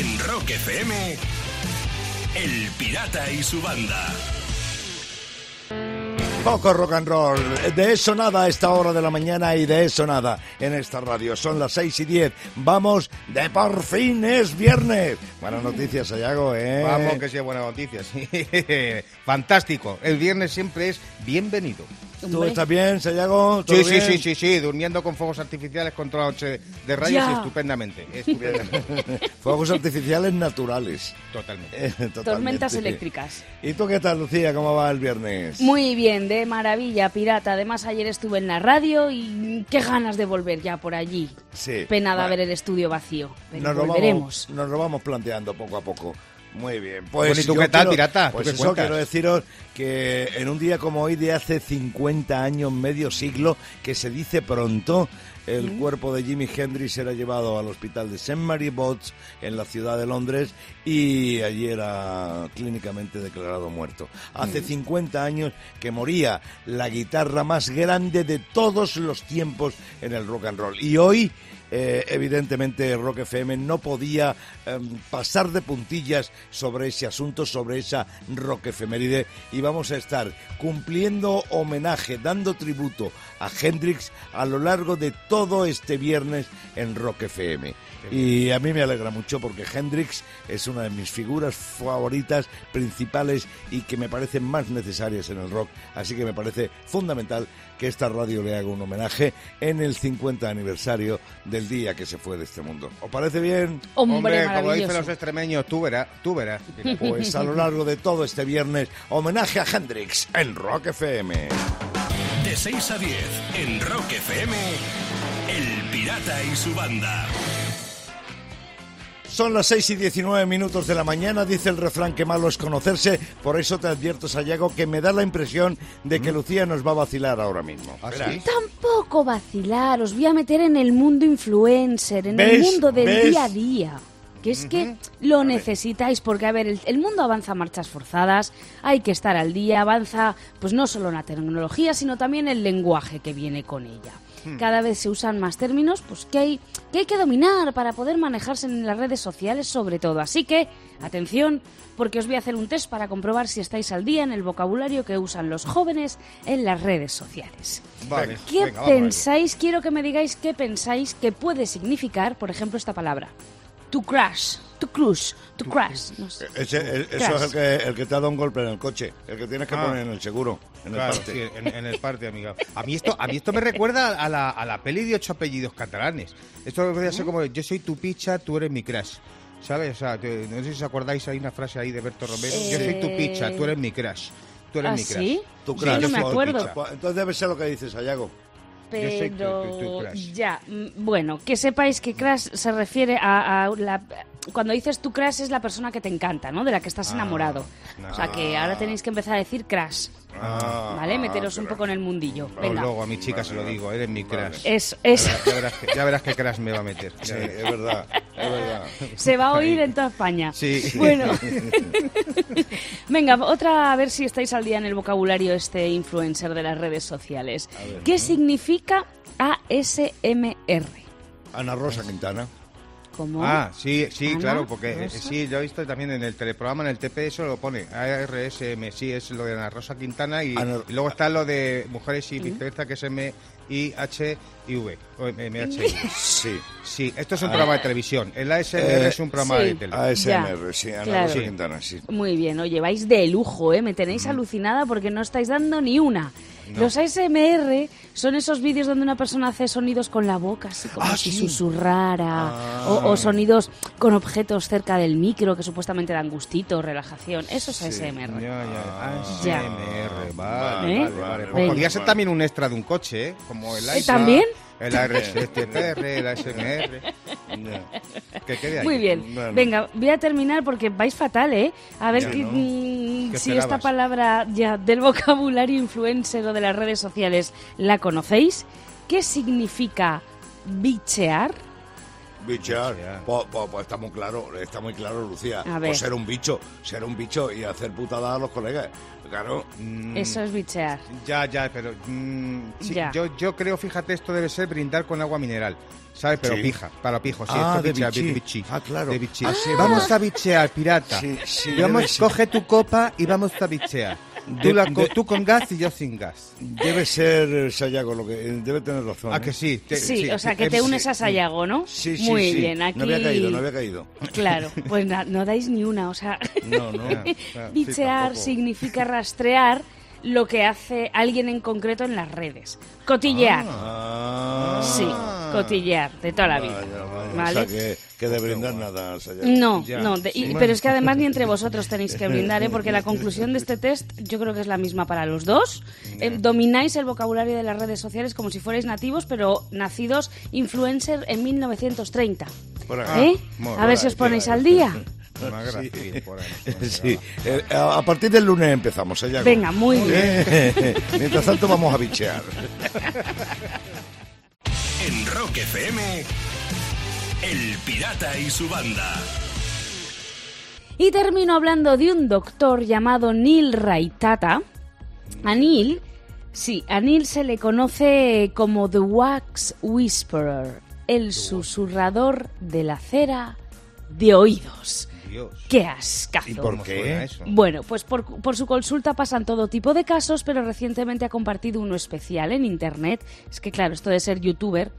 En Rock FM, El Pirata y su banda. Poco rock and roll, de eso nada a esta hora de la mañana y de eso nada en esta radio. Son las 6 y 10. Vamos, de por fin es viernes. Buenas noticias, Sayago, ¿eh? Vamos, que sea buena noticia. sí. Fantástico. El viernes siempre es bienvenido. ¿Tú estás bien, Sayago? ¿Todo Sí, sí, bien? sí, sí, sí, durmiendo con fuegos artificiales contra la noche de rayos y estupendamente. estupendamente. Fuegos artificiales naturales. Totalmente. Eh, totalmente. Tormentas eléctricas. ¿Y tú qué tal, Lucía? ¿Cómo va el viernes? Muy bien, de maravilla, pirata. Además, ayer estuve en la radio y qué ganas de volver ya por allí. Sí. Pena de Bueno, ver el estudio vacío. Pero nos lo, volveremos. vamos, nos lo vamos planteando poco a poco. Muy bien. Pues Bueno, ¿y tú yo qué tal, quiero- pirata? ¿Tú Pues eso cuentas? quiero deciros que en un día como hoy de hace 50 años, medio siglo, que se dice pronto, el cuerpo de Jimi Hendrix era llevado al hospital de St. Mary Bots en la ciudad de Londres y allí era clínicamente declarado muerto. Hace 50 años que moría la guitarra más grande de todos los tiempos en el rock and roll. Y hoy eh, evidentemente Rock FM no podía em, pasar de puntillas sobre ese asunto, sobre esa rock efeméride y vamos a estar cumpliendo homenaje, dando tributo a Hendrix a lo largo de todo este viernes en Rock FM. Y a mí me alegra mucho porque Hendrix es una de mis figuras favoritas, principales y que me parecen más necesarias en el rock. Así que me parece fundamental que esta radio le haga un homenaje en el 50 aniversario del día que se fue de este mundo. ¿Os parece bien? Hombre, Hombre, como dicen los extremeños, tú verás, tú verás. Pues a lo largo de todo este viernes, homenaje a Hendrix en Rock FM. De 6 a 10, en Rock FM, El Pirata y su banda. Son las 6 y 19 minutos de la mañana, dice el refrán que malo es conocerse, por eso te advierto, Sayago, que me da la impresión de que Lucía nos va a vacilar ahora mismo. ¿Ah? Tampoco vacilar, os voy a meter en el mundo influencer, en el mundo del ¿Ves? día a día. Que es que lo necesitáis porque, a ver, el, el mundo avanza a marchas forzadas, hay que estar al día, avanza pues no solo la tecnología, sino también el lenguaje que viene con ella. Cada vez se usan más términos pues que hay, que hay que dominar para poder manejarse en las redes sociales sobre todo. Así que, atención, porque os voy a hacer un test para comprobar si estáis al día en el vocabulario que usan los jóvenes en las redes sociales. Vale, ¿Qué venga, pensáis? Quiero que me digáis qué pensáis que puede significar, por ejemplo, esta palabra. To crash, to crush, to crash. No sé. Ese- el- eso Crash. es el que, el que te ha dado un golpe en el coche, el que tienes que Ah. poner en el seguro, en Claro, el parte. sí, en, en el parte, amiga. A mí esto, a mí esto me recuerda a la, a la peli de ocho apellidos catalanes. Esto podría ser como yo soy tu picha, tú eres mi crush. ¿Sabes? O sea, te- no sé si os acordáis, hay una frase ahí de Berto Romero. Yo soy tu picha, tú eres mi crush. Tú eres ¿Ah, mi crush. sí? Tu Sí, crash, no me tu acuerdo. picha. Pues Entonces debe ser lo que dices, Yo Pero ya, mm, bueno, que sepáis que crash se refiere a, a la... Cuando dices tu crush es la persona que te encanta, ¿no? De la que estás enamorado. O sea que ahora tenéis que empezar a decir crash, Ah, ¿vale? Meteros un poco en el mundillo. Luego- Venga. Luego a mi chica se lo digo, eres mi crush. Es, es, Ya verás, que, ya verás qué crash me va a meter. Sí, es verdad, es verdad. se va a oír en toda España. Sí. Bueno. Venga, otra a ver si estáis al día en el vocabulario este influencer de las redes sociales. ¿Qué significa ASMR? Ana Rosa Quintana. ¿Cómo? Ah, sí, sí, Ana claro, porque eh, Rosa. sí, yo he visto también en el teleprograma, en el TP, eso lo pone, ARSM, sí, es lo de Ana Rosa Quintana y, Ana- y luego está lo de mujeres y viceversa, que es M, I, H, I, V, o M, M, H, I, V. Sí. Sí, esto es un programa de televisión, el ASMR Eh, es un programa sí. de tele. ASMR, sí, Ana claro. Rosa. Quintana, sí. Muy bien, oye, vais de lujo, ¿eh? Me tenéis alucinada porque no estáis dando ni una. Los ASMR son esos vídeos donde una persona hace sonidos con la boca, así como Ah, si sí. susurrara, o, o sonidos con objetos cerca del micro que supuestamente dan gustito, relajación. Eso es ASMR. Ya, ya, Ya. ASMR, vale, ¿Eh? vale, podría ser también un extra de un coche, ¿eh? Como el ASMR, ¿también? El ARSTPR, el ASMR. Que quede ahí. Muy bien. Venga, voy a terminar porque vais fatal, ¿eh? A ver mm, ¿Qué si esta palabra ya del vocabulario influencer o de las redes sociales la conocéis. ¿Qué significa bichear? Bichear. Bichear. Pues, pues- pues está muy claro, está muy claro, Lucía. A ver. Pues ser un bicho, ser un bicho y hacer putadas a los colegas. Claro. Mm, Eso es bichear. Ya, ya, pero mm, sí, Ya. Yo, yo creo, fíjate, esto debe ser brindar con agua mineral. ¿Sabes? Pero Sí. pija, para pijos. Sí, Ah, esto de bichear, bichí. Ah, claro. De. Ah, sí, vamos a bichear, pirata. Sí, sí, Vamos, coge tu copa y vamos a bichear. Tú, De- la co- de- tú con gas y yo sin gas. Debe ser eh, Sayago lo que debe tener razón. ¿A ¿eh? que sí? Te- Sí, o sea, que te eh, unes a Sayago, ¿no? Sí, sí, Muy sí. bien, aquí... No había caído, no había caído. Claro, pues na- no dais ni una, o sea... No, no. Bichear significa rastrear lo que hace alguien en concreto en las redes. Cotillear. Ah. Sí, cotillear, de toda la vida. Vaya, vaya. ¿Vale? O sea, que, que de brindar nada. No, Ya. no, de- y- Sí. pero es que además ni entre vosotros tenéis que brindar, ¿eh? porque la conclusión de este test yo creo que es la misma para los dos. Eh, domináis el vocabulario de las redes sociales como si fuerais nativos, pero nacidos influencer en 1930. Por ahí. ¿Eh? A ver si os ponéis al día. Una ahí. Sí. Eh, a partir del lunes empezamos, Sayago. Venga, muy bien. Mientras tanto vamos a bichear. En Rock FM, El Pirata y su banda. Y termino hablando de un doctor llamado Neil Raitata. A Neil, sí, a Neil se le conoce como The Wax Whisperer, el susurrador de la cera de oídos. Dios. ¡Qué ascazo! ¿Y por ¿Cómo qué? Bueno, pues por, por su consulta pasan todo tipo de casos, pero recientemente ha compartido uno especial en internet. Es que claro, esto de ser youtuber.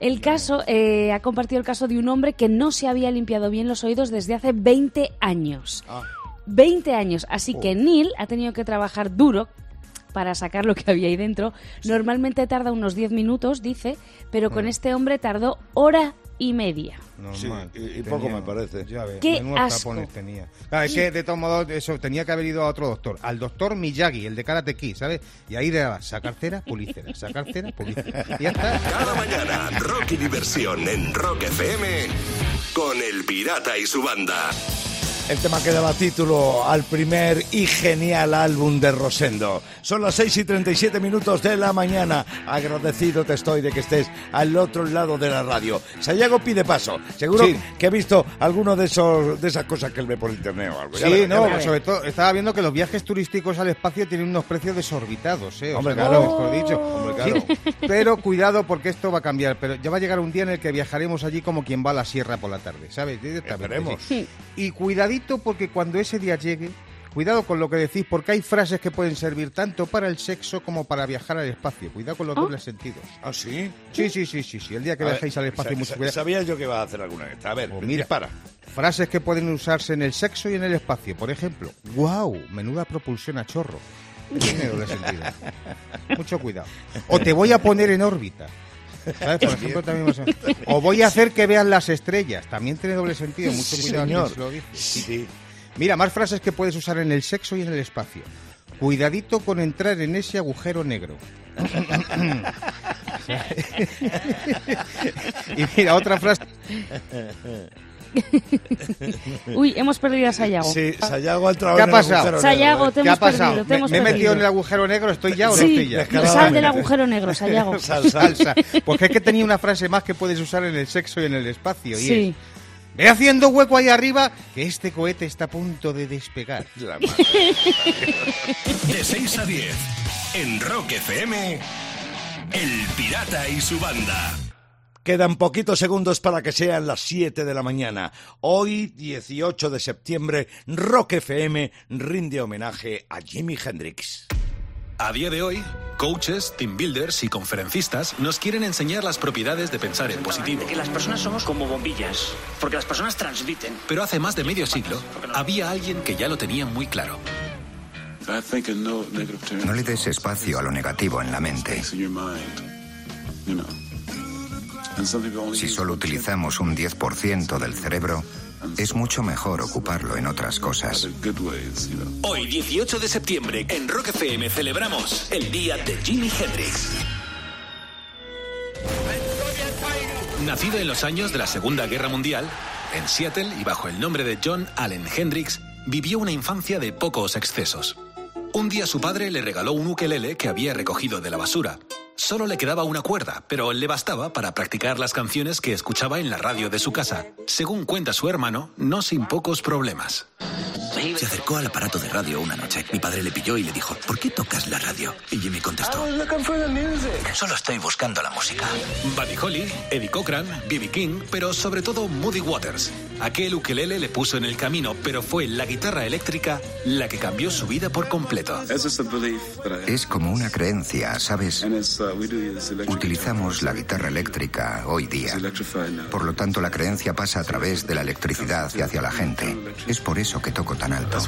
El caso, eh, ha compartido el caso de un hombre que no se había limpiado bien los oídos desde hace 20 años. Ah. 20 años. Así que Neil ha tenido que trabajar duro para sacar lo que había ahí dentro. Normalmente tarda unos 10 minutos, dice, pero con este hombre tardó hora y media. Normal. Sí, y- y poco me parece. Ya ves, Qué asco. tapones tenía. Claro, es que de todos modos eso tenía que haber ido a otro doctor, al doctor Miyagi, el de Karate Kid, ¿sabes? Y ahí le daba sacar cera, pulir cera, sacar cera, pulir cera. Y ya está. Cada mañana, rock y diversión en Rock FM con El Pirata y su banda. El tema que daba título al primer y genial álbum de Rosendo. Son las 6 y 37 minutos de la mañana. Agradecido te estoy de que estés al otro lado de la radio. Sayago pide paso. Seguro Sí. que he visto alguno de esos de esas cosas que él ve por internet o algo. Sí, ya no, sobre todo estaba viendo que los viajes turísticos al espacio tienen unos precios desorbitados, ¿eh? O Hombre, sea, claro. mejor dicho. Hombre, claro. Sí, pero cuidado porque esto va a cambiar. Pero ya va a llegar un día en el que viajaremos allí como quien va a la sierra por la tarde, ¿sabes? Directamente, Esperemos. sí. Y cuidadito porque cuando ese día llegue, cuidado con lo que decís, porque hay frases que pueden servir tanto para el sexo como para viajar al espacio. Cuidado con los dobles sentidos. ¿Ah, sí? Sí, sí, sí, sí, sí. El día que A ver, viajéis al espacio, mucho cuidado. Sabía yo que iba a hacer alguna de estas. A ver, Pues mira. dispara. Frases que pueden usarse en el sexo y en el espacio. Por ejemplo, wow, menuda propulsión a chorro. Tiene doble sentido. Mucho cuidado. O te voy a poner en órbita. ¿Sabes? Por ejemplo, también vas a- O voy a hacer que vean las estrellas. También tiene doble sentido. Mucho cuidado. señor. quien se lo dice. Sí. Mira, más frases que puedes usar en el sexo y en el espacio. Cuidadito con entrar en ese agujero negro. y mira, otra frase. Uy, hemos perdido a Sayago. Sí, Sayago ha entrado ¿Qué ha en el pasado? agujero Sayago, negro, te ¿eh? ¿Qué ha perdido, pasado? te ¿Me, hemos me he metido en el agujero negro? ¿Estoy ya o no Sí, estoy ya? sal del agujero negro, Sayago. Sal, sal. Salsa. Porque es que tenía una frase más que puedes usar en el sexo y en el espacio. Y Sí. es, ve haciendo hueco ahí arriba que este cohete está a punto de despegar. La madre. De 6 a 10, en Rock FM, El Pirata y su banda. Quedan poquitos segundos para que sean las 7 de la mañana. Hoy, 18 de septiembre, Rock FM rinde homenaje a Jimi Hendrix. A día de hoy, coaches, team builders y conferencistas nos quieren enseñar las propiedades de pensar en positivo. Que las personas somos como bombillas, porque las personas transmiten. Pero hace más de medio siglo había alguien que ya lo tenía muy claro. No le des espacio a lo negativo en la mente. Si solo utilizamos un 10% del cerebro, es mucho mejor ocuparlo en otras cosas. Hoy, 18 de septiembre, en Rock FM celebramos el día de Jimi Hendrix. Nacido en los años de la Segunda Guerra Mundial, en Seattle y bajo el nombre de John Allen Hendrix, vivió una infancia de pocos excesos. Un día su padre le regaló un ukelele que había recogido de la basura. Solo le quedaba una cuerda, pero le bastaba para practicar las canciones que escuchaba en la radio de su casa. Según cuenta su hermano, no sin pocos problemas. Se acercó al aparato de radio una noche. Mi padre le pilló y le dijo, ¿por qué tocas la radio? Y Jimmy contestó, solo estoy buscando la música. Buddy Holly, Eddie Cochran, B.B. King, pero sobre todo Moody Waters. Aquel ukelele le puso en el camino, pero fue la guitarra eléctrica la que cambió su vida por completo. Es como una creencia, ¿sabes? Utilizamos la guitarra eléctrica hoy día. Por lo tanto, la creencia pasa a través de la electricidad y hacia la gente. Es por eso que toco tan alto.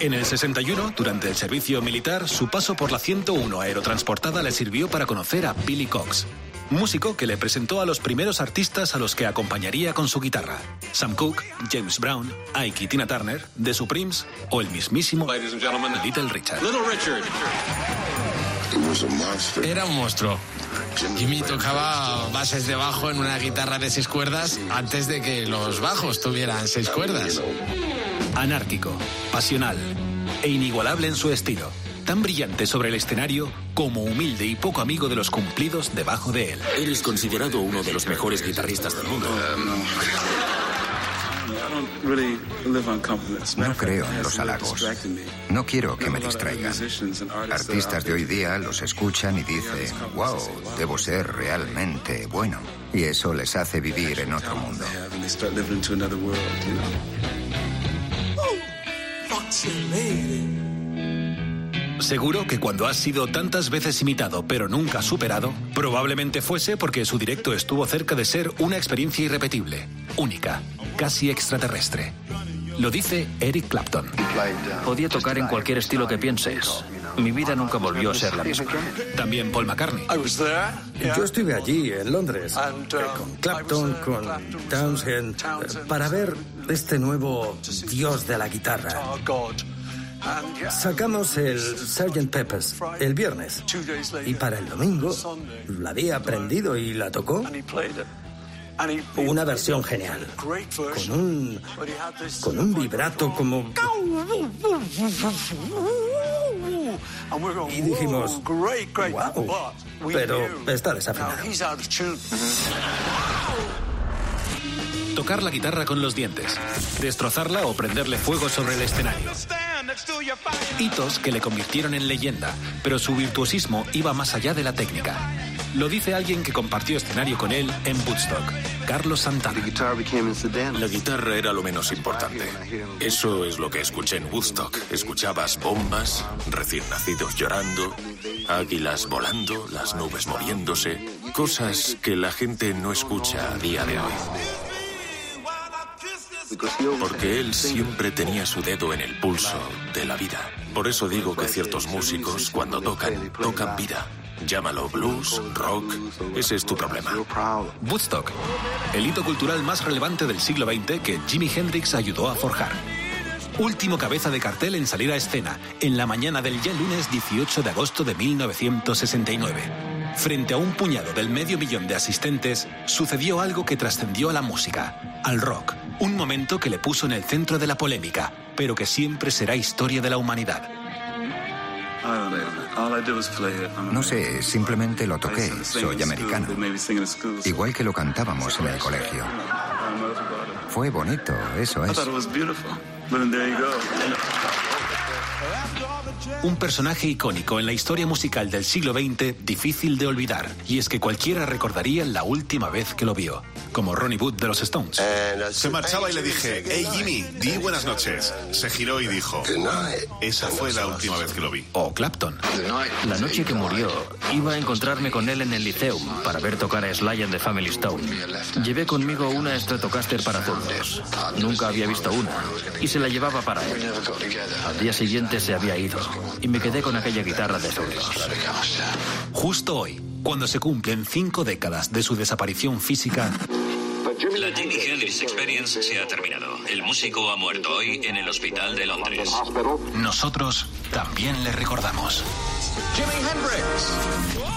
En el 61, durante el servicio militar, su paso por la 101 aerotransportada le sirvió para conocer a Billy Cox, músico que le presentó a los primeros artistas a los que acompañaría con su guitarra. Sam Cooke, James Brown, Ike y Tina Turner, The Supremes o el mismísimo Little Richard. Era un monstruo. Jimmy tocaba bases de bajo en una guitarra de seis cuerdas antes de que los bajos tuvieran seis cuerdas. Anárquico, pasional e inigualable en su estilo. Tan brillante sobre el escenario como humilde y poco amigo de los cumplidos debajo de él. Eres considerado uno de los mejores guitarristas del mundo. No creo en los halagos. No quiero que me distraigan. Artistas de hoy día los escuchan y dicen, wow, debo ser realmente bueno. Y eso les hace vivir en otro mundo. Seguro que cuando has sido tantas veces imitado pero nunca superado, probablemente fuese porque su directo estuvo cerca de ser una experiencia irrepetible, única, casi extraterrestre. Lo dice Eric Clapton. Podía tocar en cualquier estilo que pienses. Mi vida nunca volvió a ser la misma. También Paul McCartney. Yo estuve allí, en Londres, eh, con Clapton, con Townshend, eh, para ver este nuevo dios de la guitarra. Sacamos el Sgt. Peppers el viernes y para el domingo la había aprendido y la tocó. Una versión genial, con un, con un vibrato como... Y dijimos, wow, pero está desafinado. Tocar la guitarra con los dientes, destrozarla o prenderle fuego sobre el escenario. Hitos que le convirtieron en leyenda, pero su virtuosismo iba más allá de la técnica. Lo dice alguien que compartió escenario con él en Woodstock, Carlos Santana. La guitarra era lo menos importante. Eso es lo que escuché en Woodstock. Escuchabas bombas, recién nacidos llorando, águilas volando, las nubes moviéndose, cosas que la gente no escucha a día de hoy. Porque él siempre tenía su dedo en el pulso de la vida. Por eso digo que ciertos músicos, cuando tocan, tocan vida. Llámalo blues, rock, ese es tu problema. Woodstock, el hito cultural más relevante del siglo XX que Jimi Hendrix ayudó a forjar. Último cabeza de cartel en salir a escena, en la mañana del ya lunes 18 de agosto de 1969. Frente a un puñado del medio millón de asistentes, sucedió algo que trascendió a la música, al rock. Un momento que le puso en el centro de la polémica, pero que siempre será historia de la humanidad. No sé, simplemente lo toqué. Soy americano. Igual que lo cantábamos en el colegio. Fue bonito, eso es. Un personaje icónico en la historia musical del siglo XX, difícil de olvidar. Y es que cualquiera recordaría la última vez que lo vio, como Ronnie Wood de los Stones. Se marchaba y le dije, hey Jimmy, di buenas noches. Se giró y dijo, esa fue la última vez que lo vi. O Clapton. La noche que murió, iba a encontrarme con él en el Liceum para ver tocar a Sly and the Family Stone. Llevé conmigo una Stratocaster para zurdos. Nunca había visto una y se la llevaba para él. Al día siguiente se había ido y me quedé con aquella guitarra de zurdos. Justo hoy, cuando se cumplen cinco décadas de su desaparición física, La Jimi Hendrix Experience se ha terminado. El músico ha muerto hoy en el hospital de Londres. nosotros también le recordamos. Jimi Hendrix.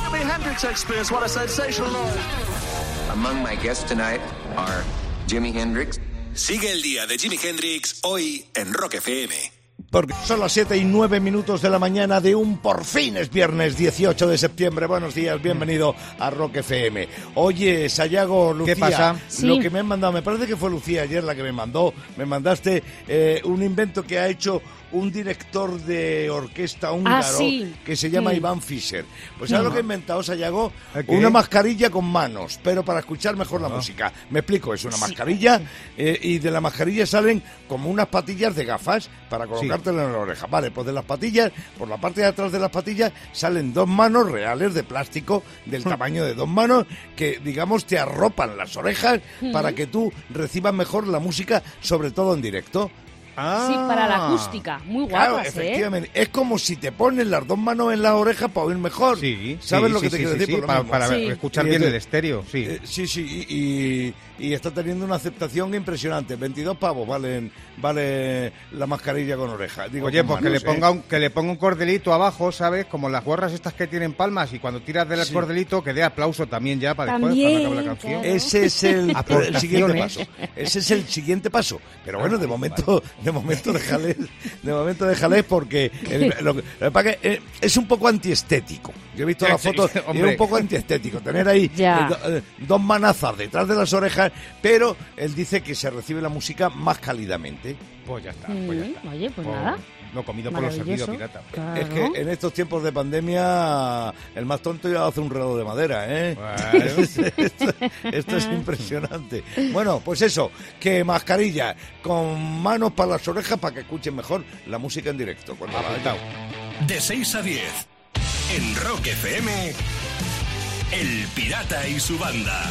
Jimi Hendrix Experience, what a sensational night. Among my guests tonight are Jimi Hendrix. Sigue el día de Jimi Hendrix hoy en Rock FM. Porque son las 7 y 9 minutos de la mañana de un por fin es viernes 18 de septiembre. Buenos días, bienvenido a Rock FM. Oye, Sayago, Lucía, ¿Qué pasa? lo Sí. que me han mandado, me parece que fue Lucía ayer la que me mandó, me mandaste eh, un invento que ha hecho un director de orquesta húngaro sí. que se llama. Iván Fischer. Pues ¿sabes lo que ha inventado Sayago? Una mascarilla con manos, pero para escuchar mejor la Ah. música. Me explico, es una mascarilla eh, y de la mascarilla salen como unas patillas de gafas para colocártelo en la oreja. Vale, pues de las patillas, por la parte de atrás de las patillas salen dos manos reales de plástico del tamaño de dos manos que, digamos, te arropan las orejas Mm. para que tú recibas mejor la música, sobre todo en directo. Sí, para la acústica. Muy Claro, guapas, ¿eh? efectivamente. Es como si te pones las dos manos en la oreja para oír mejor. Sí, ¿Sabes sí, lo que sí, te sí, quiero sí, decir? sí, Por lo para, mismo. para Sí. escuchar bien el estéreo, sí. Eh, sí, sí, y, y- y está teniendo una aceptación impresionante. 22 pavos valen vale la mascarilla con oreja. Digo, Oye, con pues que le, ¿eh? ponga un, que le ponga un cordelito abajo, ¿sabes? Como las gorras estas que tienen palmas y cuando tiras del Sí. cordelito que dé aplauso también ya para después, También, cuando acabe la canción. claro. Ese es el, siguiente paso. Ese es el siguiente paso. Pero bueno, de momento, de momento déjale, de momento déjale porque el- lo, que- lo que pasa que, eh, es un poco antiestético. Yo he visto las fotos y es un poco antiestético tener ahí do- eh, dos manazas detrás de las orejas, pero él dice que se recibe la música más cálidamente. Pues ya está, pues ya está. Oye, pues Oh, nada. No comido por los servidos pirata. Claro. Es que en estos tiempos de pandemia el más tonto ya hace un reloj de madera, ¿eh? Bueno. esto, esto es impresionante. Bueno, pues eso, que mascarilla con manos para las orejas para que escuchen mejor la música en directo. Cuando la. De 6 a 10. En Rock FM. El Pirata y su banda.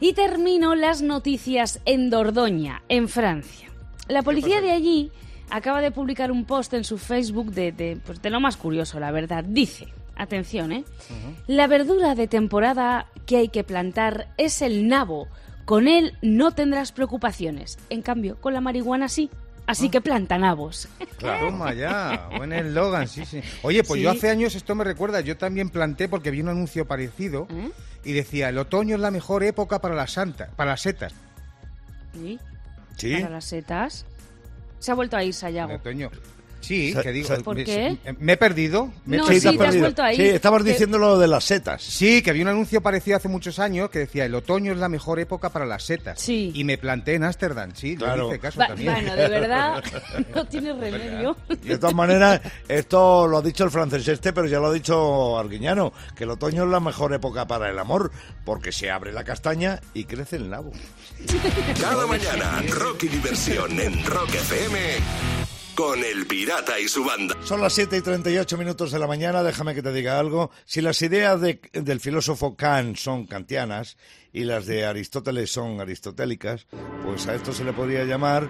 Y termino las noticias en Dordoña, en Francia. La policía de allí acaba de publicar un post en su Facebook de, de, pues, de lo más curioso, la verdad. Dice, atención, ¿eh? La verdura de temporada que hay que plantar es el nabo. Con él no tendrás preocupaciones. En cambio, con la marihuana sí. Así que planta nabos. Toma ya, buen eslogan, sí, sí. Oye, pues Sí. yo hace años, esto me recuerda, yo también planté porque vi un anuncio parecido ¿Eh? y decía, el otoño es la mejor época para las santas, para las setas. ¿Sí? ¿Sí? Para las setas. Se ha vuelto a ir El Sayago. otoño. Sí, que digo, sa- ¿Por me, qué? me he perdido. me he No, Sí, perdido. te has sí, te has perdido. vuelto ahí. Sí, estabas Que- diciendo lo de las setas. Sí, que había un anuncio parecido hace muchos años que decía el otoño es la mejor época para las setas. Sí. Y me planté en Ámsterdam, sí, Claro. hice caso Va- también. bueno, de verdad, no tiene remedio. Y de todas maneras, esto lo ha dicho el francés este, pero ya lo ha dicho Arguiñano, que el otoño es la mejor época para el amor, porque se abre la castaña y crece el nabo. Cada mañana, rock y diversión en Rock FM. Con el Pirata y su banda. Son las 7 y 38 minutos de la mañana, déjame que te diga algo. Si las ideas de- del filósofo Kant son kantianas y las de Aristóteles son aristotélicas, pues a esto se le podría llamar,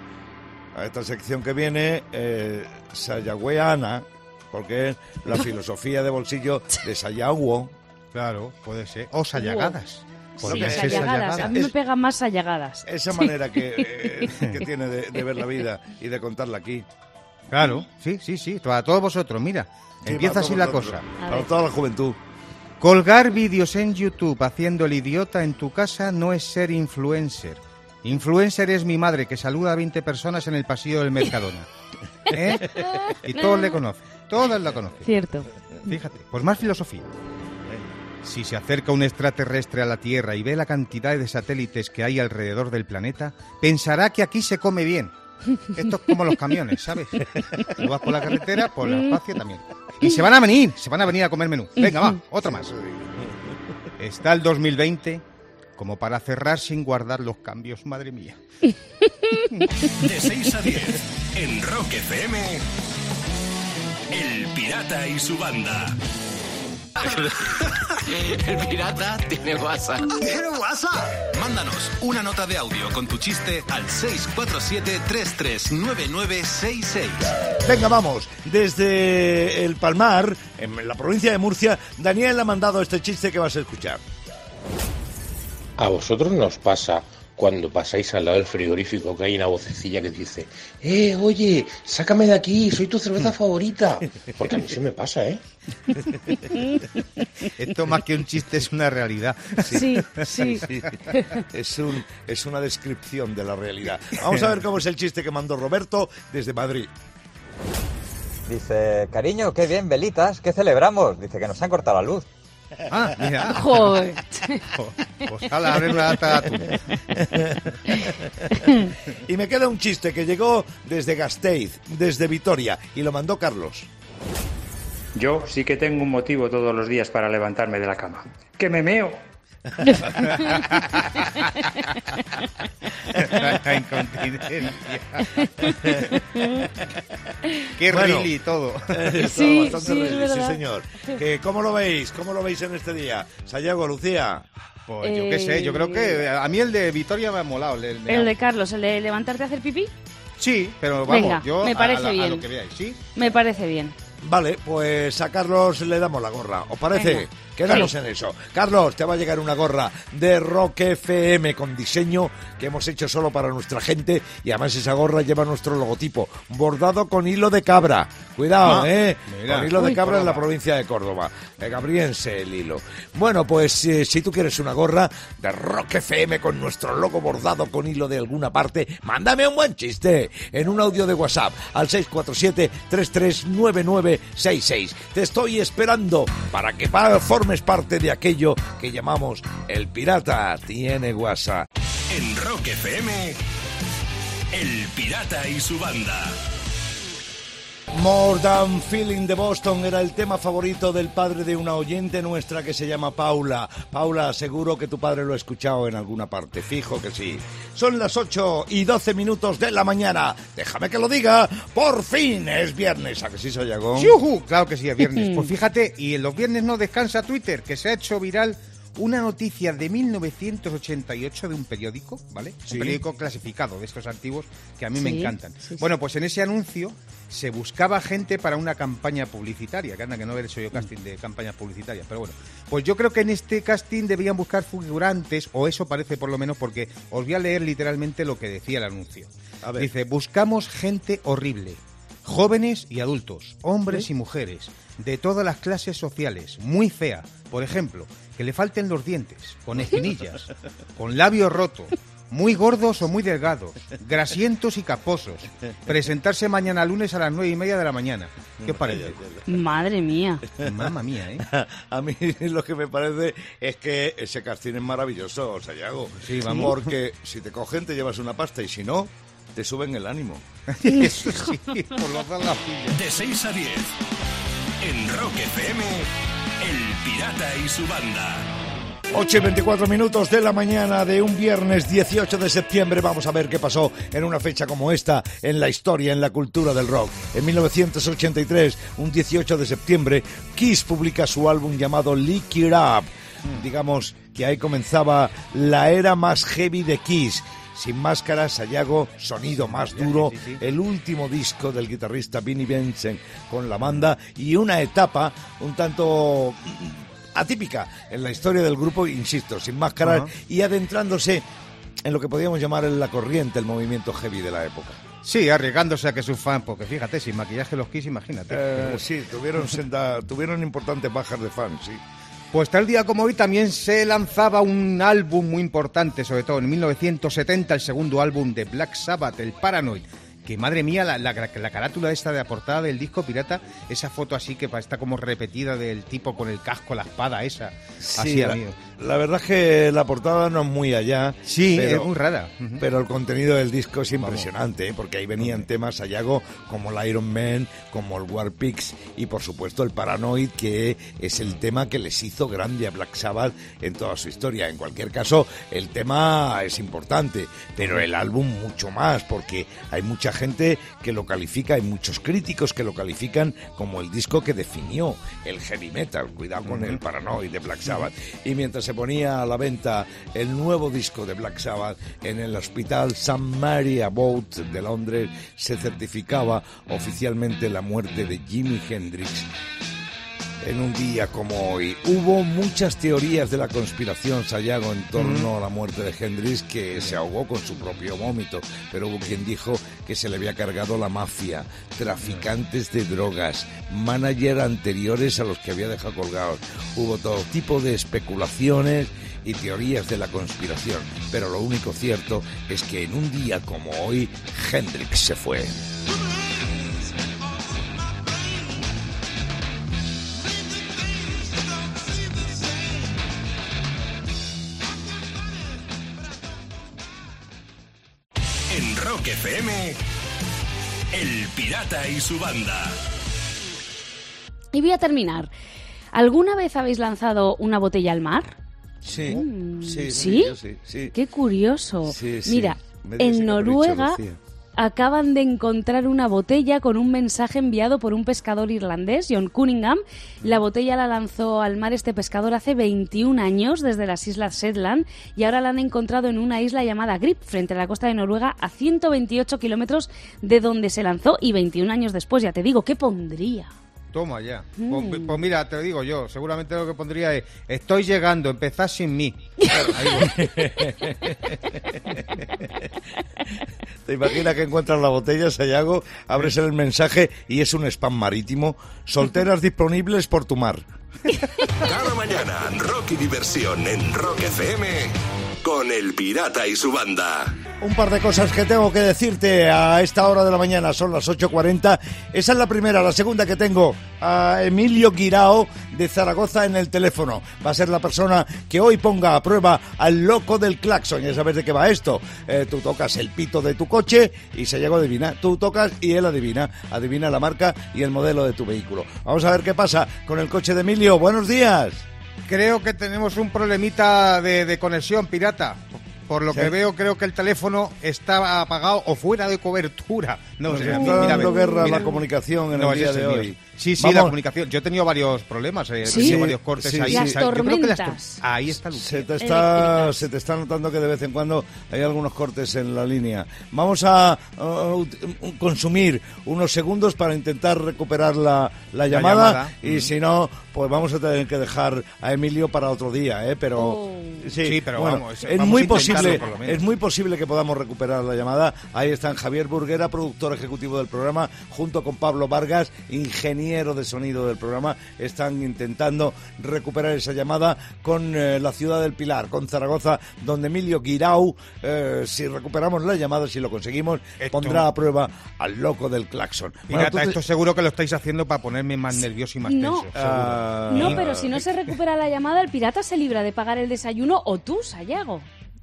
a esta sección que viene, eh, Sayagueana, porque es la filosofía de bolsillo de Sayago. Claro, puede ser. O sayagadas. Sí, sayagadas. A mí me pega más sayagadas. Esa manera que, eh, que tiene de, de ver la vida y de contarla aquí. Claro, sí, sí, sí. Para todos vosotros, mira. Sí, empieza así la cosa. Para toda la juventud. Colgar vídeos en YouTube haciendo el idiota en tu casa no es ser influencer. Influencer es mi madre que saluda a 20 personas en el pasillo del Mercadona. ¿Eh? Y todos le conocen. Todos la conocen. Cierto. Fíjate, pues más filosofía. Si se acerca un extraterrestre a la Tierra y ve la cantidad de satélites que hay alrededor del planeta, pensará que aquí se come bien. Esto es como los camiones, ¿sabes? Tú vas por la carretera, por el espacio también. Y se van a venir, se van a venir a comer menú. Venga, va, otra más. Está el 2020 como para cerrar sin guardar los cambios, madre mía. De 6 a 10. En Rock FM. El Pirata y su banda. El pirata tiene WhatsApp. ¿Tiene WhatsApp? Mándanos una nota de audio con tu chiste al 647-339966. Venga, vamos. Desde el Palmar, en la provincia de Murcia, Daniel ha mandado este chiste que vas a escuchar. ¿A vosotros nos pasa cuando pasáis al lado del frigorífico que hay una vocecilla que dice, eh, oye, sácame de aquí, soy tu cerveza favorita? Porque a mí sí me pasa, ¿eh? Esto más que un chiste es una realidad. Sí, sí. Es, un, es una descripción de la realidad. Vamos a ver cómo es el chiste que mandó Roberto desde Madrid. Dice, cariño, qué bien, velitas, ¿qué celebramos? Dice que nos han cortado la luz. Ah, mira. Joder. Pues abre una lata y me queda un chiste que llegó desde Gasteiz, desde Vitoria, y lo mandó Carlos. Yo sí que tengo un motivo todos los días para levantarme de la cama. Que me meo. La incontinencia. Qué Bueno, really todo. eh, Sí, todo bastante sí, really, señor. Que, ¿Cómo lo veis? ¿Cómo lo veis en este día? Sayago, Lucía. Pues yo qué sé, yo creo que a mí el de Vitoria me ha molado. El, el- El de Carlos, el de levantarte a hacer pipí, Sí, pero vamos, Venga, yo me parece a, la- a bien. lo que veáis, ¿sí? me parece bien. Vale, pues a Carlos le damos la gorra. ¿Os parece? Quedamos en eso. Carlos, te va a llegar una gorra de Rock FM con diseño que hemos hecho solo para nuestra gente y además esa gorra lleva nuestro logotipo bordado con hilo de cabra. Cuidado, Ah, ¿eh? mira. Con hilo de Uy, cabra en la provincia de Córdoba. Eh, Gabriense el hilo. Bueno, pues eh, si tú quieres una gorra de Rock FM con nuestro logo bordado con hilo de alguna parte, mándame un buen chiste en un audio de WhatsApp al 647-339966. Te estoy esperando para que pa- formes parte de aquello que llamamos El Pirata tiene WhatsApp. En Rock FM, El Pirata y su banda. More Than Feeling de Boston era el tema favorito del padre de una oyente nuestra que se llama Paula. Paula, seguro que tu padre lo ha escuchado en alguna parte, fijo que sí. Son las 8 y 12 minutos de la mañana. Déjame que lo diga, por fin es viernes. ¿A que sí, Sayagón? ¡Yujú! Claro que sí, es viernes. Pues fíjate, y en los viernes no descansa Twitter, que se ha hecho viral una noticia de 1988 de un periódico, ¿vale? Sí. Un periódico clasificado de estos antiguos que a mí me encantan. sí, sí. Bueno, pues en ese anuncio se buscaba gente para una campaña publicitaria, que anda que no he hecho yo casting de campañas publicitarias, pero bueno. Pues yo creo que en este casting debían buscar figurantes, o eso parece por lo menos, porque os voy a leer literalmente lo que decía el anuncio. A ver. Dice, buscamos gente horrible, jóvenes y adultos, hombres y mujeres, de todas las clases sociales, muy fea. Por ejemplo, que le falten los dientes, con espinillas, con labio roto, muy gordos o muy delgados, grasientos y caposos. Presentarse mañana lunes a las nueve y media de la mañana. ¿Qué os parece? Madre mía. Mamma mía, ¿eh? A mí lo que me parece es que ese casting es maravilloso, Sayago. Sí, vamos. Porque si te cogen te llevas una pasta y si no, te suben el ánimo. Eso sí, por los. De 6 a 10. En Rock FM, El Pirata y su banda. 8 y 24 minutos de la mañana de un viernes 18 de septiembre. Vamos a ver qué pasó en una fecha como esta en la historia, en la cultura del rock. En 1983, un 18 de septiembre, Kiss publica su álbum llamado Lick It Up. Digamos que ahí comenzaba la era más heavy de Kiss. Sin máscaras, Sayago, sonido más duro, el último disco del guitarrista Vinnie Vincent con la banda y una etapa un tanto atípica en la historia del grupo, insisto, sin máscaras y adentrándose en lo que podríamos llamar la corriente, el movimiento heavy de la época. Sí, arriesgándose a que sus fans, porque fíjate, sin maquillaje los Kiss, imagínate. Eh, sí, tuvieron, senda- tuvieron importantes bajas de fans, sí. Pues tal día como hoy también se lanzaba un álbum muy importante, sobre todo en 1970, el segundo álbum de Black Sabbath, el Paranoid. Que madre mía, la, la, la carátula esta de la portada del disco pirata, esa foto así que está como repetida del tipo con el casco, la espada esa. así, Sí, la, amigo. La verdad es que la portada no es muy allá. Sí, pero- es muy rara. Pero el contenido del disco es impresionante, ¿eh? porque ahí venían temas Ayago como el Iron Man, como el War Pigs y por supuesto el Paranoid, que es el tema que les hizo grande a Black Sabbath en toda su historia. En cualquier caso, el tema es importante, pero el álbum mucho más, porque hay mucha gente que lo califica, hay muchos críticos que lo califican como el disco que definió el heavy metal. Cuidado con el Paranoid de Black Sabbath. Y mientras se ponía a la venta el nuevo disco de Black Sabbath en el hospital St. Mary Abbot de Londres, se certificaba oficialmente la muerte de Jimi Hendrix en un día como hoy. Hubo muchas teorías de la conspiración, Sayago, en torno a la muerte de Hendrix, que se ahogó con su propio vómito, pero hubo quien dijo que se le había cargado la mafia, traficantes de drogas, manager anteriores a los que había dejado colgados. Hubo todo tipo de especulaciones y teorías de la conspiración, pero lo único cierto es que en un día como hoy, Hendrix se fue. FM, El Pirata y su banda. Y voy a terminar. ¿Alguna vez habéis lanzado una botella al mar? Sí, Mm, sí, ¿Sí? yo sí, sí. Qué curioso. Sí, sí. Mira, en Noruega. Acaban de encontrar una botella con un mensaje enviado por un pescador irlandés, John Cunningham. La botella la lanzó al mar este pescador hace 21 años desde las islas Shetland y ahora la han encontrado en una isla llamada Grip, frente a la costa de Noruega, a 128 kilómetros de donde se lanzó y 21 años después, ya te digo, ¿qué pondría? Toma ya. Mm. Pues, pues mira, te digo yo, seguramente lo que pondría es, estoy llegando, empezad sin mí. Ahí. ¿Te imaginas que encuentras la botella, Sayago, abres el mensaje y es un spam marítimo? Solteras disponibles por tu mar. Cada mañana, rock y diversión en Rock FM con El Pirata y su banda. Un par de cosas que tengo que decirte a esta hora de la mañana, son las 8.40. Esa es la primera, la segunda que tengo a Emilio Guirao de Zaragoza en el teléfono. Va a ser la persona que hoy ponga a prueba al loco del claxon. Ya sabes de qué va esto. Eh, tú tocas el pito de tu coche y se llega a adivinar. Tú tocas y él adivina. Adivina la marca y el modelo de tu vehículo. Vamos a ver qué pasa con el coche de Emilio. Buenos días. Creo que tenemos un problemita de, conexión pirata. Por lo Sí. que veo, creo que el teléfono está apagado o fuera de cobertura. No Nos sé, dando guerra mira. la comunicación en No, el día de hoy. Sí, sí, Vamos. la comunicación. Yo he tenido varios problemas, eh, he Sí. tenido varios cortes sí, ahí. Las sea, yo creo que las tormentas. Ahí está Lucía. Se te, está, se te está notando que de vez en cuando hay algunos cortes en la línea. Vamos a uh, consumir unos segundos para intentar recuperar la, la llamada, llamada. y Mm. si no, pues vamos a tener que dejar a Emilio para otro día, ¿eh? Pero Oh. sí, Sí, pero bueno, vamos, es vamos muy intentarlo, posible, por lo menos. es muy posible que podamos recuperar la llamada. Ahí están Javier Burguera, productor ejecutivo del programa, junto con Pablo Vargas, ingeniero de sonido del programa, están intentando recuperar esa llamada con eh, la ciudad del Pilar, con Zaragoza, donde Emilio Guirau, eh, si recuperamos la llamada, si lo conseguimos, Esto- pondrá a prueba al loco del claxon. Bueno, Pirata, esto seguro que lo estáis haciendo para ponerme más nervioso y más No. tenso. Ah, No, pero si no se recupera la llamada, el pirata se libra de pagar el desayuno o tú, Sayago.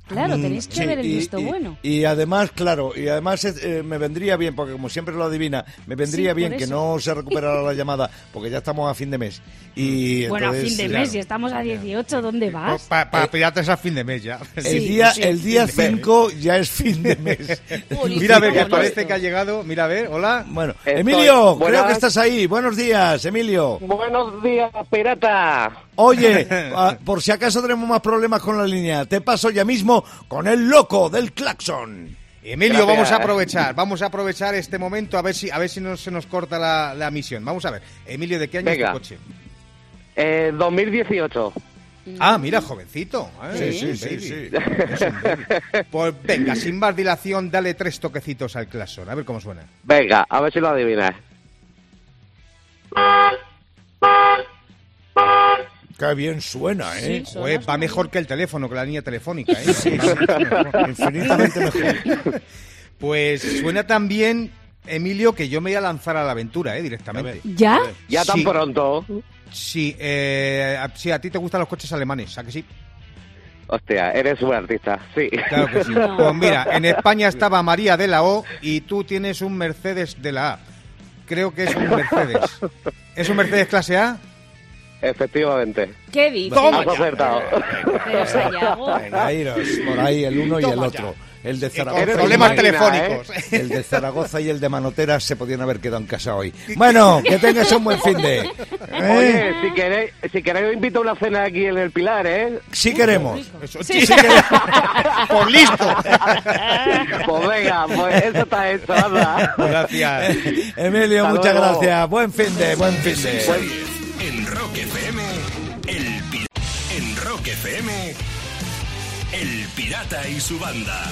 Claro, Mm, tenéis que sí, ver el y- visto y- bueno. Y además, claro, y además eh, me vendría bien, porque como siempre lo adivina, me vendría Sí, bien que no se recuperara la llamada, porque ya estamos a fin de mes. Y Bueno, a fin de claro, mes, si estamos a 18, ¿dónde vas? Para Pirata es a fin de mes ya. El Sí, día, sí, el día fin de mes. 5 ya es fin de mes. Mira a ver, que parece que ha llegado. Mira a ver, hola. Bueno, Estoy- Emilio, creo que estás ahí. Buenos días, Emilio. Buenos días, pirata. Oye, ah, por si acaso tenemos más problemas con la línea, te paso ya mismo con el loco del claxon. Emilio, Gracias. vamos a aprovechar, vamos a aprovechar este momento a ver si a ver si no se nos corta la, la misión. Vamos a ver, Emilio, ¿de qué año Venga. es tu coche? Eh, 2018. Ah, mira, jovencito. Sí, ¿eh? sí, sí, sí. Baby. Pues venga, sin más dilación, dale tres toquecitos al claxon, a ver cómo suena. Venga, a ver si lo adivinas. Qué bien suena, ¿eh? Sí. Va mejor que el teléfono, que la línea telefónica, ¿eh? Sí, sí, infinitamente mejor. Pues suena tan bien, Emilio, que yo me voy a lanzar a la aventura, ¿eh? Directamente. ¿Ya? Ya tan Sí. pronto. Sí, eh, a- sí, a ti te gustan los coches alemanes, ¿a que sí? Hostia, eres un artista, sí. Claro que sí. No. Pues mira, en España estaba María de la O y tú tienes un Mercedes de la A. Creo que es un Mercedes. ¿Es un Mercedes clase A? Efectivamente. ¿Qué dices? Has acertado. Pero Sayago. Venga, iros por ahí el uno y el Toma otro. El de Zaragoza. y el problemas de- telefónicos. El de Zaragoza y el de Manotera se podían haber quedado en casa hoy. Bueno, que tengas un buen fin de. ¿eh? Oye, si queréis, si queréis os invito a una cena aquí en el Pilar, ¿eh? Si queremos. Eso, Sí. sí, queremos. Por listo. Pues venga, pues eso está hecho, anda. Gracias. Emilio, Hasta muchas luego. gracias. Buen fin de, buen fin de. En Rock FM, El Pirata. En Rock FM, El Pirata y su banda.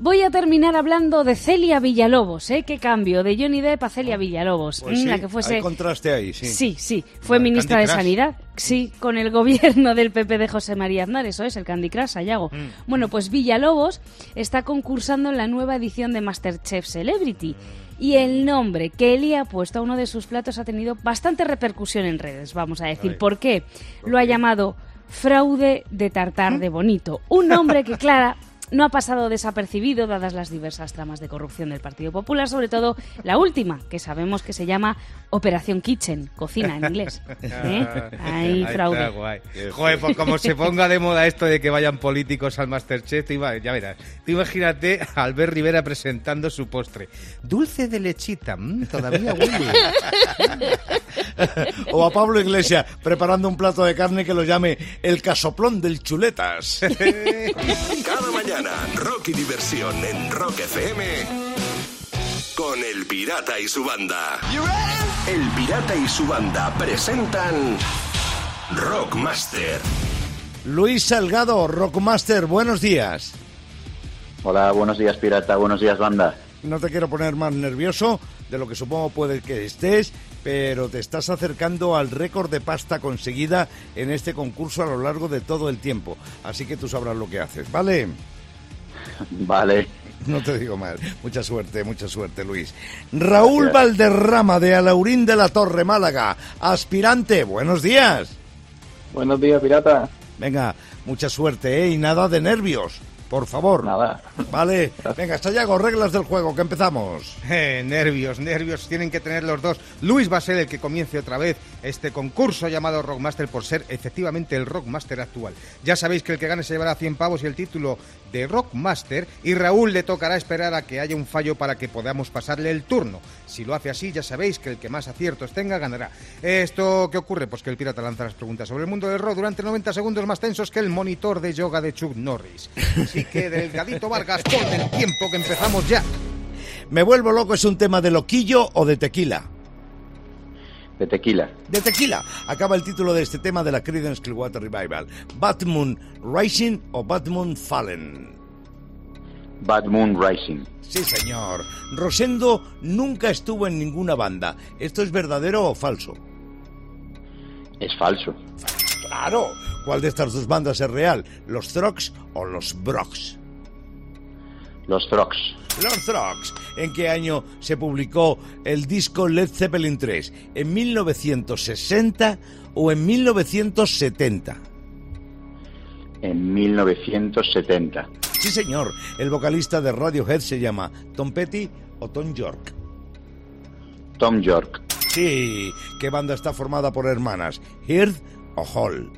Voy a terminar hablando de Celia Villalobos, ¿eh? Qué cambio, de Johnny Depp a Celia Villalobos. Pues sí, la que fuese... hay contraste ahí, sí. Sí, sí, fue La ministra de. Sanidad. Sí, con el gobierno del PP de José María Aznar, eso es, el Candy Crush, Sayago. Mm. Bueno, pues Villalobos está concursando en la nueva edición de Masterchef Celebrity. Y el nombre que Eli ha puesto a uno de sus platos ha tenido bastante repercusión en redes, vamos a decir. Ay, ¿Por qué? Lo ha llamado fraude de tartar de bonito. Un nombre que, Clara, no ha pasado desapercibido dadas las diversas tramas de corrupción del Partido Popular, sobre todo la última, que sabemos que se llama Operación Kitchen, cocina en inglés. ¿Eh? Ahí, fraude. guay. Joder, pues como se ponga de moda esto de que vayan políticos al Masterchef, ya verás. Tú imagínate a Albert Rivera presentando su postre. Dulce de lechita, mm, todavía huele. o a Pablo Iglesias preparando un plato de carne que lo llame el casoplón del chuletas. Cada mañana, rock y diversión en Rock FM con El Pirata y su banda. El Pirata y su banda presentan Rockmaster. Luis Salgado, Rockmaster, buenos días. Hola, buenos días Pirata, buenos días banda. No te quiero poner más nervioso de lo que supongo puede que estés, pero te estás acercando al récord de pasta conseguida en este concurso a lo largo de todo el tiempo. Así que tú sabrás lo que haces, ¿vale? Vale. No te digo mal. Mucha suerte, mucha suerte, Luis. Raúl Valderrama de Alaurín de la Torre, Málaga. Aspirante, buenos días. Buenos días, pirata. Venga, mucha suerte, ¿eh? Y nada de nervios por favor. Nada. Vale, venga, Sayago, reglas del juego, que empezamos. Eh, nervios, nervios, tienen que tener los dos. Luis va a ser el que comience otra vez este concurso llamado Rockmaster por ser efectivamente el Rockmaster actual. Ya sabéis que el que gane se llevará 100 pavos y el título de Rockmaster y Raúl le tocará esperar a que haya un fallo para que podamos pasarle el turno. Si lo hace así, ya sabéis que el que más aciertos tenga ganará. ¿Esto qué ocurre? Pues que el pirata lanza las preguntas sobre el mundo del rock durante 90 segundos más tensos que el monitor de yoga de Chuck Norris. Así que Delgadito Vargas, con el tiempo que empezamos ya. Me vuelvo loco, ¿es un tema de loquillo o de tequila? De tequila. De tequila. Acaba el título de este tema de la Creedence Clearwater Revival. Bad Moon Rising o Bad Moon Fallen. Bad Moon Rising. Sí, señor. Rosendo nunca estuvo en ninguna banda. ¿Esto es verdadero o falso? Es falso. Claro. ¿Cuál de estas dos bandas es real? ¿Los Throgs o los Brox? Los Throgs. Los Throgs. ¿En qué año se publicó el disco Led Zeppelin 3? ¿En 1960 o en 1970? En 1970. Sí, señor. El vocalista de Radiohead se llama Tom Petty o Tom York. Tom York. Sí. ¿Qué banda está formada por hermanas? ¿Heard o Hall?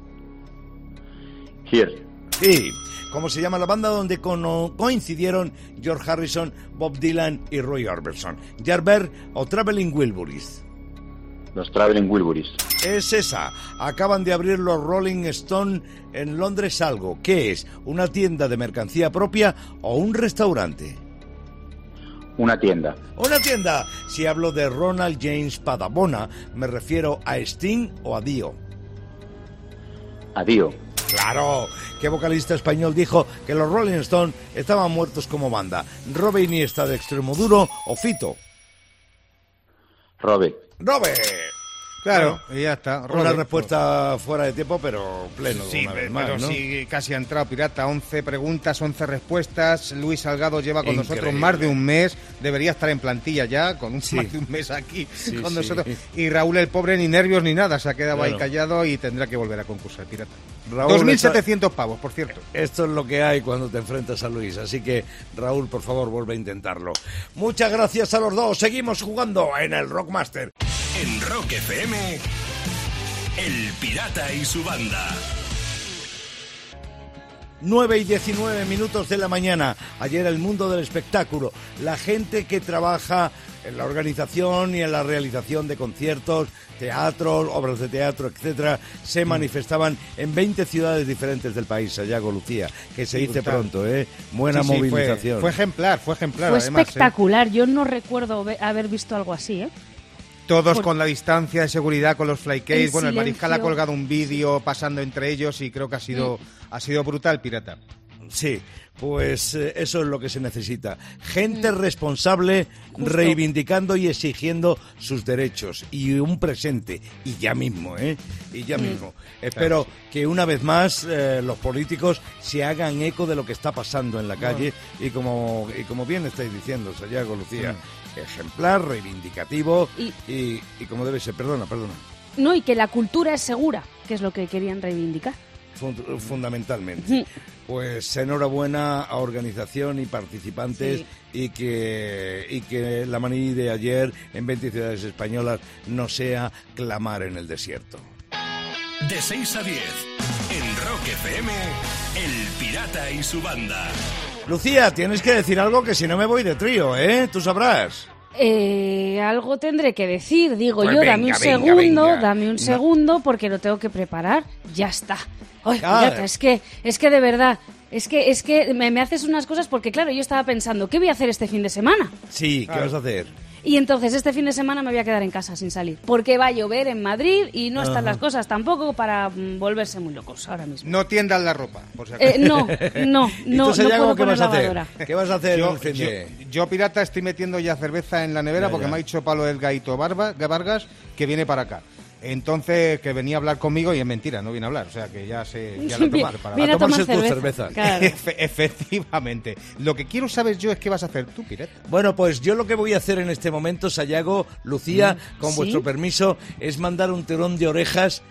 Here. Sí. ¿Cómo se llama la banda donde coincidieron George Harrison, Bob Dylan y Roy Orbison? ¿Jarber o Traveling Wilburys? Los Traveling Wilburys. Es esa. Acaban de abrir los Rolling Stone en Londres algo. ¿Qué es? ¿Una tienda de mercancía propia o un restaurante? Una tienda. Una tienda. Si hablo de Ronald James Padabona, me refiero a Sting o a Dio. A Dio. Claro, ¿qué vocalista español dijo que los Rolling Stones estaban muertos como banda? ¿Robe Iniesta de Extremoduro o Fito? Robe. ¡Robe! Claro, y ya está. Una respuesta fuera de tiempo, pero pleno. Sí, pero más, sí, casi ha entrado Pirata. 11 preguntas, 11 respuestas. Luis Salgado lleva con nosotros más de un mes. Debería estar en plantilla ya, con un, más de un mes aquí con nosotros. Y Raúl, el pobre, ni nervios ni nada. Se ha quedado ahí callado y tendrá que volver a concursar, Pirata. 2.700 pavos, por cierto. Esto es lo que hay cuando te enfrentas a Luis. Así que, Raúl, por favor, vuelve a intentarlo. Muchas gracias a los dos. Seguimos jugando en el Rockmaster. En Rock FM, El Pirata y su banda. 9 y 19 minutos de la mañana. Ayer el mundo del espectáculo. La gente que trabaja en la organización y en la realización de conciertos, teatros, obras de teatro, etcétera, se mm. manifestaban en 20 ciudades diferentes del país, Sayago Lucía, que se dice pronto, ¿eh? Buena movilización. Fue, ejemplar, fue ejemplar. Fue ¿eh? espectacular. Yo no recuerdo haber visto algo así, ¿eh? Todos con la distancia de seguridad, con los flycase. Bueno, el Mariscal ha colgado un vídeo pasando entre ellos y creo que ha sido, ha sido brutal, Pirata. Sí, pues eh, eso es lo que se necesita. Gente mm. responsable reivindicando y exigiendo sus derechos y un presente. Y ya mismo, ¿eh? Y ya mm. mismo. Espero que una vez más eh, los políticos se hagan eco de lo que está pasando en la calle y como, y como bien estáis diciendo, Sayago Lucía, mm. Ejemplar, reivindicativo y, y, y como debe ser. Perdona, perdona. No, y que la cultura es segura, que es lo que querían reivindicar fundamentalmente. Pues enhorabuena a organización y participantes y que y que la maní de ayer en 20 ciudades españolas no sea clamar en el desierto. De 6 a 10 en Rock FM, El Pirata y su banda. Lucía, tienes que decir algo que si no me voy de trío, ¿eh? Tú sabrás. Eh, algo tendré que decir, digo Pues yo, venga, dame un venga, segundo, venga. dame un segundo porque lo tengo que preparar. Ya está. Ay, pirata, es que, es que de verdad, es que, es que me, me haces unas cosas porque claro, yo estaba pensando, ¿qué voy a hacer este fin de semana? Sí, ¿qué vas a hacer? Y entonces este fin de semana me voy a quedar en casa sin salir, porque va a llover en Madrid y no están Ajá. las cosas tampoco para mm, volverse muy locos ahora mismo. No tiendas la ropa, por si acaso. Eh, no, no, ¿Y no, no puedo qué poner vas a hacer? lavadora. ¿Qué vas a hacer Yo, el fin yo- de- yo, pirata, estoy metiendo ya cerveza en la nevera Ya, porque ya. me ha dicho Pablo del Gaito Barba, Vargas que viene para acá. Entonces, que venía a hablar conmigo y es mentira, no viene a hablar. O sea, que ya se ya la tomar para Viene a tomar tomarse tu cerveza. cerveza. Claro. Efe- efectivamente. Lo que quiero saber yo es qué vas a hacer tú, pirata. Bueno, pues yo lo que voy a hacer en este momento, Sayago, Lucía, Mm. con ¿Sí? vuestro permiso, es mandar un tirón de orejas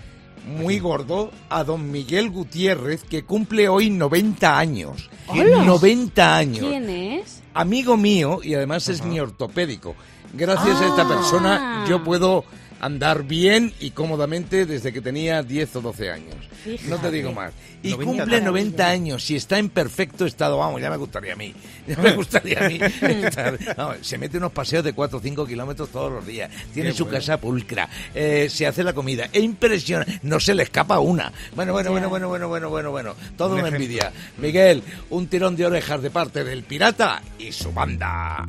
muy gordo a don Miguel Gutiérrez, que cumple hoy 90 años. ¡Hola! 90 años. ¿Quién es? Amigo mío y además es mi ortopédico. Gracias a esta Ah. persona yo puedo andar bien y cómodamente desde que tenía 10 o 12 años. No te digo más. Y 90 cumple años. 90 años y está en perfecto estado. Vamos, ya me gustaría a mí. Ya me gustaría a mí. se mete unos paseos de 4 o 5 kilómetros todos los días. Tiene Qué su bueno. casa pulcra. eh, se hace la comida. Es impresionante. No se le escapa una. Bueno, bueno, bueno, bueno, bueno, bueno, bueno, bueno. Todo Un una ejemplo. envidia. Miguel, un tirón de orejas de parte del pirata y su banda.